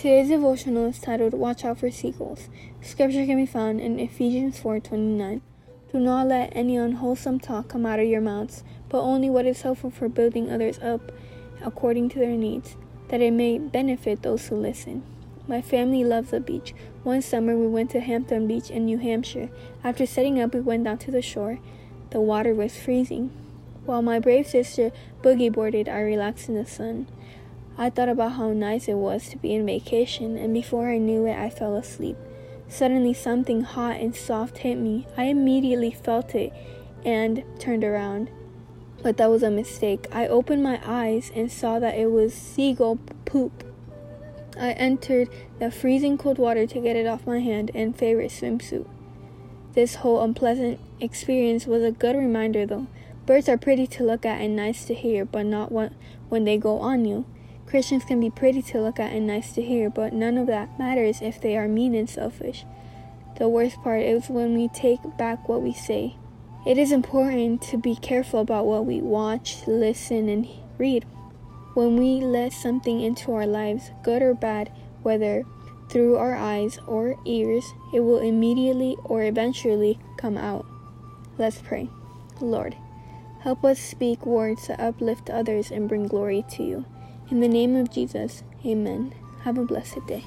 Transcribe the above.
Today's devotional is titled Watch Out for Seagulls. Scripture can be found in Ephesians 4:29. Do not let any unwholesome talk come out of your mouths, but only what is helpful for building others up according to their needs, that it may benefit those who listen. My family loves the beach. One summer we went to Hampton Beach in New Hampshire. After setting up, we went down to the shore. The water was freezing. While my brave sister boogie boarded, I relaxed in the sun. I thought about how nice it was to be in vacation, and before I knew it, I fell asleep. Suddenly, something hot and soft hit me. I immediately felt it and turned around. But that was a mistake. I opened my eyes and saw that it was seagull poop. I entered the freezing cold water to get it off my hand and favorite swimsuit. This whole unpleasant experience was a good reminder, though. Birds are pretty to look at and nice to hear, but not when they go on you. Christians can be pretty to look at and nice to hear, but none of that matters if they are mean and selfish. The worst part is when we take back what we say. It is important to be careful about what we watch, listen, and read. When we let something into our lives, good or bad, whether through our eyes or ears, it will immediately or eventually come out. Let's pray. Lord, help us speak words that uplift others and bring glory to you. In the name of Jesus, amen. Have a blessed day.